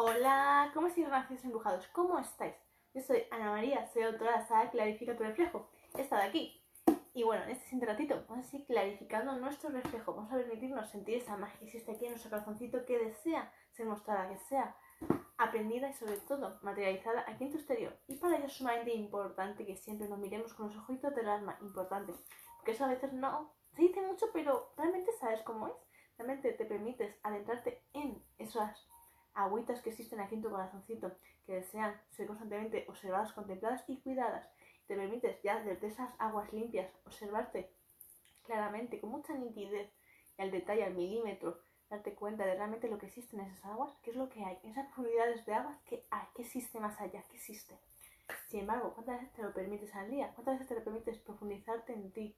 Hola, ¿cómo estáis, nacidos embrujados? ¿Cómo estáis? Yo soy Ana María, soy autora de la Clarifica tu reflejo. He estado aquí. Y bueno, en este siguiente ratito vamos a seguir clarificando nuestro reflejo. Vamos a permitirnos sentir esa magia que existe aquí en nuestro corazoncito que desea ser mostrada, que sea aprendida y sobre todo materializada aquí en tu exterior. Y para ello es sumamente importante que siempre nos miremos con los ojitos del alma, importante. Porque eso a veces no se dice mucho, pero realmente sabes cómo es. Realmente te permites adentrarte en esas agüitas que existen aquí en tu corazoncito, que desean ser constantemente observadas, contempladas y cuidadas. Te permites ya desde esas aguas limpias observarte claramente, con mucha nitidez y al detalle, al milímetro, darte cuenta de realmente lo que existe en esas aguas, qué es lo que hay, esas profundidades de aguas, qué hay, qué existe más allá, qué existe. Sin embargo, ¿cuántas veces te lo permites al día? ¿Cuántas veces te lo permites profundizarte en ti?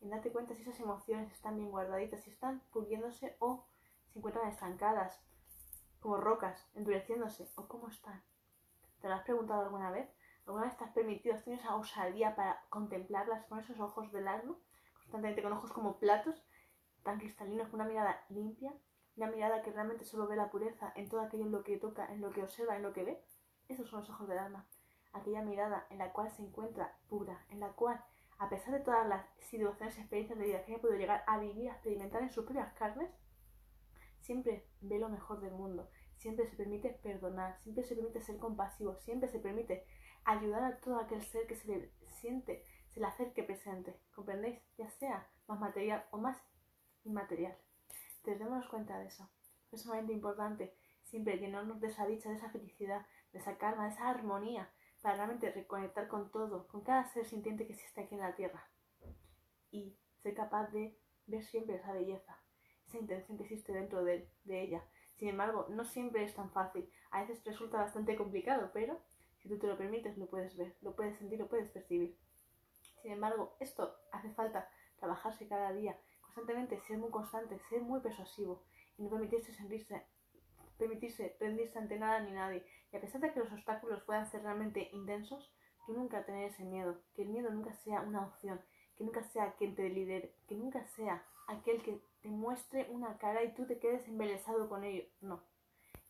En darte cuenta si esas emociones están bien guardaditas, si están puliéndose o se encuentran estancadas, como rocas, endureciéndose, o cómo están. ¿Te lo has preguntado alguna vez? ¿Alguna vez te has permitido, has tenido esa osadía para contemplarlas con esos ojos del alma? Constantemente con ojos como platos, tan cristalinos, con una mirada limpia, una mirada que realmente solo ve la pureza en todo aquello en lo que toca, en lo que observa, en lo que ve. Esos son los ojos del alma. Aquella mirada en la cual se encuentra pura, en la cual, a pesar de todas las situaciones y experiencias de vida que haya podido llegar a vivir, a experimentar en sus propias carnes, siempre ve lo mejor del mundo, siempre se permite perdonar, siempre se permite ser compasivo, siempre se permite ayudar a todo aquel ser que se le siente, se le acerque presente, ¿comprendéis? Ya sea más material o más inmaterial. Entonces démonos cuenta de eso. Es sumamente importante siempre llenarnos de esa dicha, de esa felicidad, de esa calma, de esa armonía, para realmente reconectar con todo, con cada ser sintiente que existe aquí en la Tierra. Y ser capaz de ver siempre esa belleza, esa que existe dentro de, de ella. Sin embargo, no siempre es tan fácil. A veces resulta bastante complicado, pero si tú te lo permites, lo puedes ver, lo puedes sentir, lo puedes percibir. Sin embargo, esto hace falta trabajarse cada día, constantemente, ser muy constante, ser muy persuasivo y no permitirse sentirse, permitirse rendirse ante nada ni nadie. Y a pesar de que los obstáculos puedan ser realmente intensos, tú nunca tener ese miedo, que el miedo nunca sea una opción, que nunca sea quien te lidere, que nunca sea aquel que te muestre una cara y tú te quedes embelesado con ello. No.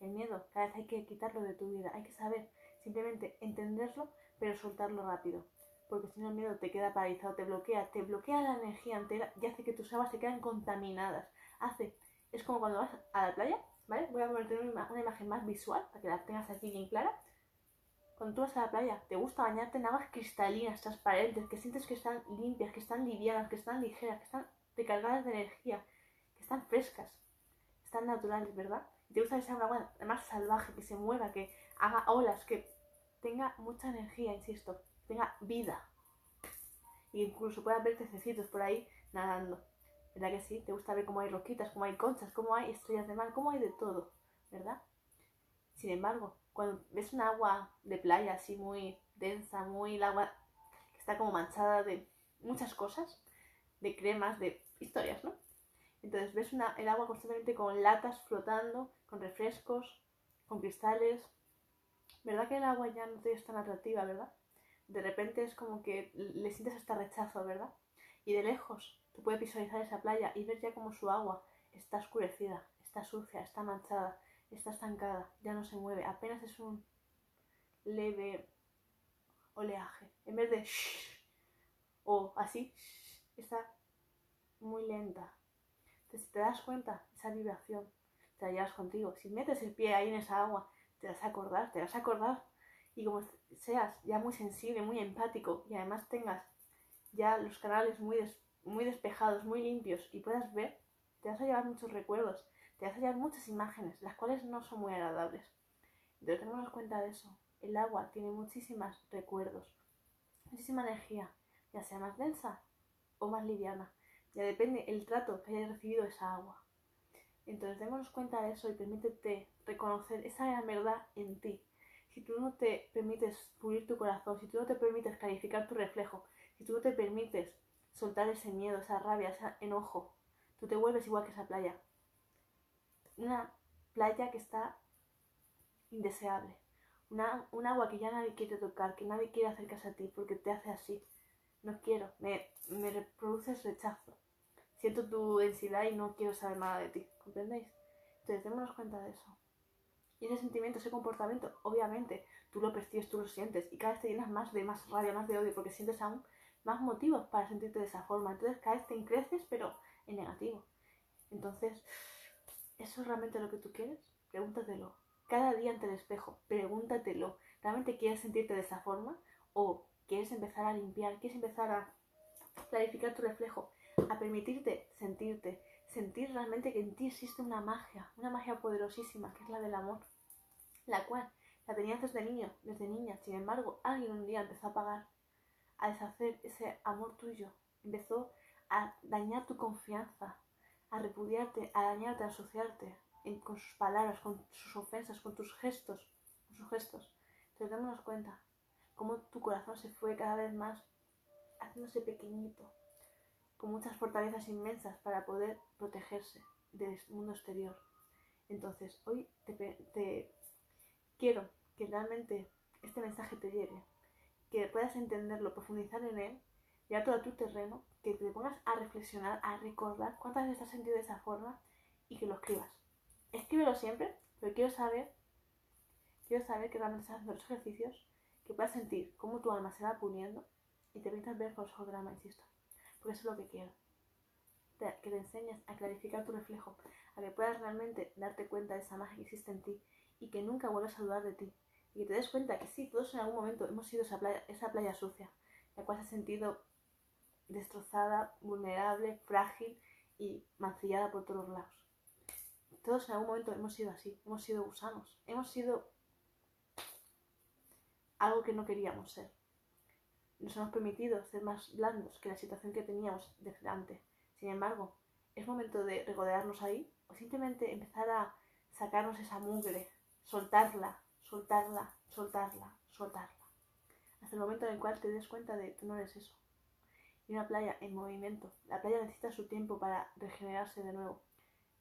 El miedo, cada vez hay que quitarlo de tu vida, hay que saber simplemente entenderlo, pero soltarlo rápido. Porque si no el miedo te queda paralizado, te bloquea, te bloquea la energía entera y hace que tus aguas se queden contaminadas. Hace, es como cuando vas a la playa, ¿vale? Voy a ponerte una, una imagen más visual para que la tengas aquí bien clara. Cuando tú vas a la playa, te gusta bañarte en aguas cristalinas, transparentes, que sientes que están limpias, que están livianas, que están ligeras, que están recargadas de energía, que están frescas, están naturales, ¿verdad? Y te gusta que sea un agua más salvaje, que se mueva, que haga olas, que tenga mucha energía, insisto, tenga vida. Y incluso pueda ver pececitos por ahí nadando. ¿Verdad que sí? Te gusta ver cómo hay roquitas, cómo hay conchas, cómo hay estrellas de mar, cómo hay de todo, ¿verdad? Sin embargo, cuando ves un agua de playa así muy densa, muy el agua que está como manchada de muchas cosas, de cremas, de historias, ¿no? Entonces ves una, el agua constantemente con latas flotando, con refrescos, con cristales. ¿Verdad que el agua ya no te es tan atractiva, verdad? De repente es como que le sientes hasta rechazo, ¿verdad? Y de lejos tú puedes visualizar esa playa y ver ya como su agua está oscurecida, está sucia, está manchada, está estancada, ya no se mueve, apenas es un leve oleaje. En vez de o así, está muy lenta. Entonces, si te das cuenta, esa vibración te la llevas contigo. Si metes el pie ahí en esa agua, te vas a acordar, te vas a acordar. Y como seas ya muy sensible, muy empático y además tengas ya los canales muy, muy despejados, muy limpios y puedas ver, te vas a llevar muchos recuerdos, te vas a muchas imágenes, las cuales no son muy agradables. Entonces, tenemos cuenta de eso. El agua tiene muchísimos recuerdos, muchísima energía, ya sea más densa o más liviana. Ya depende el trato que haya recibido esa agua. Entonces démonos cuenta de eso y permítete reconocer esa gran verdad en ti. Si tú no te permites pulir tu corazón, si tú no te permites clarificar tu reflejo, si tú no te permites soltar ese miedo, esa rabia, ese enojo, tú te vuelves igual que esa playa. Una playa que está indeseable. Una, un agua que ya nadie quiere tocar, que nadie quiere acercarse a ti porque te hace así. No quiero, me, me reproduces rechazo siento tu densidad y no quiero saber nada de ti, ¿comprendéis? Entonces démonos cuenta de eso. Y ese sentimiento, ese comportamiento, obviamente, tú lo percibes, tú lo sientes y cada vez te llenas más de más rabia, más de odio, porque sientes aún más motivos para sentirte de esa forma. Entonces cada vez te creces, pero en negativo. Entonces, ¿eso es realmente lo que tú quieres? Pregúntatelo. Cada día ante el espejo, pregúntatelo. ¿Realmente quieres sentirte de esa forma? ¿O quieres empezar a limpiar? ¿Quieres empezar a clarificar tu reflejo? A permitirte sentirte, sentir realmente que en ti existe una magia, una magia poderosísima, que es la del amor, la cual la tenías desde niño, desde niña. Sin embargo, alguien un día empezó a apagar, a deshacer ese amor tuyo, empezó a dañar tu confianza, a repudiarte, a dañarte, a asociarte con sus palabras, con sus ofensas, con tus gestos, con sus gestos. Entonces démonos cuenta cómo tu corazón se fue cada vez más haciéndose pequeñito con muchas fortalezas inmensas para poder protegerse del mundo exterior. Entonces, hoy te, quiero que realmente este mensaje te llegue, que puedas entenderlo, profundizar en él, ya todo tu terreno, que te pongas a reflexionar, a recordar cuántas veces has sentido de esa forma y que lo escribas. Escríbelo siempre, pero quiero saber, quiero saber que realmente estás haciendo los ejercicios, que puedas sentir cómo tu alma se va poniendo y te permitas ver con los ojos de la insisto porque eso es lo que quiero. que te enseñes a clarificar tu reflejo, a que puedas realmente darte cuenta de esa magia que existe en ti y que nunca vuelvas a dudar de ti. Y que te des cuenta que sí, todos en algún momento hemos sido esa playa, esa playa sucia, la cual se ha sentido destrozada, vulnerable, frágil y mancillada por todos lados. Todos en algún momento hemos sido así, hemos sido gusanos, hemos sido algo que no queríamos ser nos hemos permitido ser más blandos que la situación que teníamos delante. Sin embargo, es momento de regodearnos ahí o simplemente empezar a sacarnos esa mugre, soltarla, soltarla, soltarla, soltarla. Hasta el momento en el cual te des cuenta de que no eres eso. Y una playa en movimiento. La playa necesita su tiempo para regenerarse de nuevo.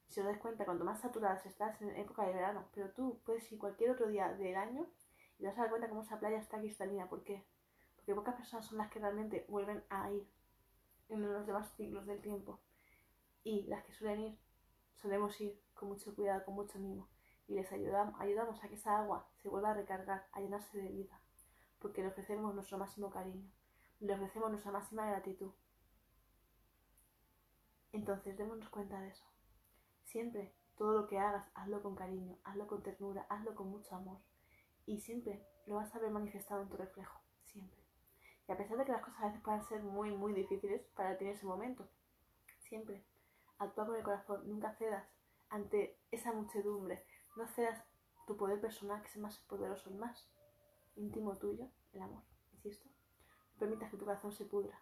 Si os das cuenta, cuanto más saturadas estás en época de verano, pero tú puedes ir cualquier otro día del año y te vas a dar cuenta cómo esa playa está cristalina. ¿Por qué? porque pocas personas son las que realmente vuelven a ir en los demás ciclos del tiempo. Y las que suelen ir, solemos ir con mucho cuidado, con mucho mimo. Y les ayudamos, ayudamos a que esa agua se vuelva a recargar, a llenarse de vida. Porque le ofrecemos nuestro máximo cariño. Le ofrecemos nuestra máxima gratitud. Entonces, démonos cuenta de eso. Siempre, todo lo que hagas, hazlo con cariño, hazlo con ternura, hazlo con mucho amor. Y siempre lo vas a ver manifestado en tu reflejo. Siempre. Y a pesar de que las cosas a veces puedan ser muy, muy difíciles para ti en ese momento, siempre actúa con el corazón, nunca cedas ante esa muchedumbre, no cedas tu poder personal, que es el más poderoso, el más íntimo tuyo, el amor, insisto. Permitas que tu corazón se pudra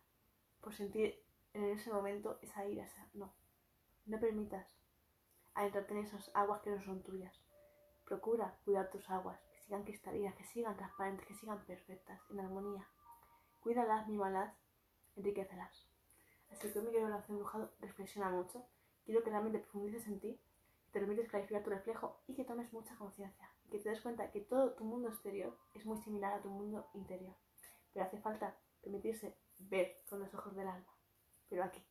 por sentir en ese momento esa ira, esa... no. No permitas adentrarte en esas aguas que no son tuyas. Procura cuidar tus aguas, que sigan cristalinas, que sigan transparentes, que sigan perfectas, en armonía. Cuídalas, mímalas, enriquecelas. Así que mi querido relación dibujado reflexiona mucho. Quiero que realmente profundices en ti, te permites clarificar tu reflejo y que tomes mucha conciencia. Que te des cuenta que todo tu mundo exterior es muy similar a tu mundo interior. Pero hace falta permitirse ver con los ojos del alma. Pero aquí.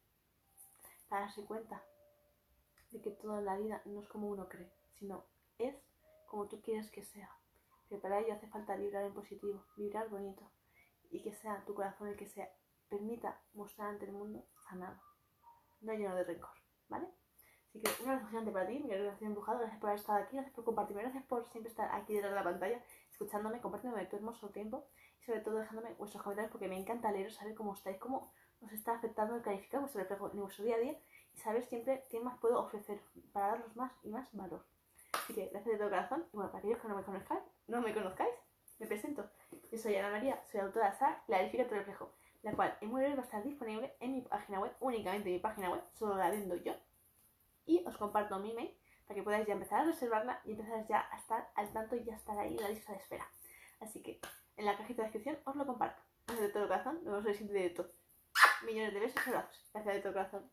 Para darse cuenta de que toda la vida no es como uno cree, sino es como tú quieres que sea. Pero para ello hace falta vibrar en positivo, vibrar bonito y que sea tu corazón el que se permita mostrar ante el mundo sanado, no lleno de rencor, ¿vale? Así que un abrazo gigante para ti, mi relación empujado, gracias por haber estado aquí, gracias por compartirme, gracias por siempre estar aquí detrás de la pantalla, escuchándome, compartiéndome tu hermoso tiempo y sobre todo dejándome vuestros comentarios porque me encanta leeros, saber cómo estáis, cómo os está afectando el calificar vuestro reflejo en vuestro día a día y saber siempre qué más puedo ofrecer para daros más y más valor. Así que gracias de todo corazón y bueno, para aquellos que no me conozcáis, no me conozcáis, me presento. Yo soy Ana María, soy autora de SAR, Clarifica tu reflejo, la cual en muy breve va a estar disponible en mi página web, únicamente en mi página web, solo la vendo yo. Y os comparto mi email para que podáis ya empezar a reservarla y empezar ya a estar al tanto y ya estar ahí en la lista de espera. Así que en la cajita de descripción os lo comparto. De todo corazón, nos vemos en el siguiente directo. Millones de besos y abrazos. Gracias de todo corazón.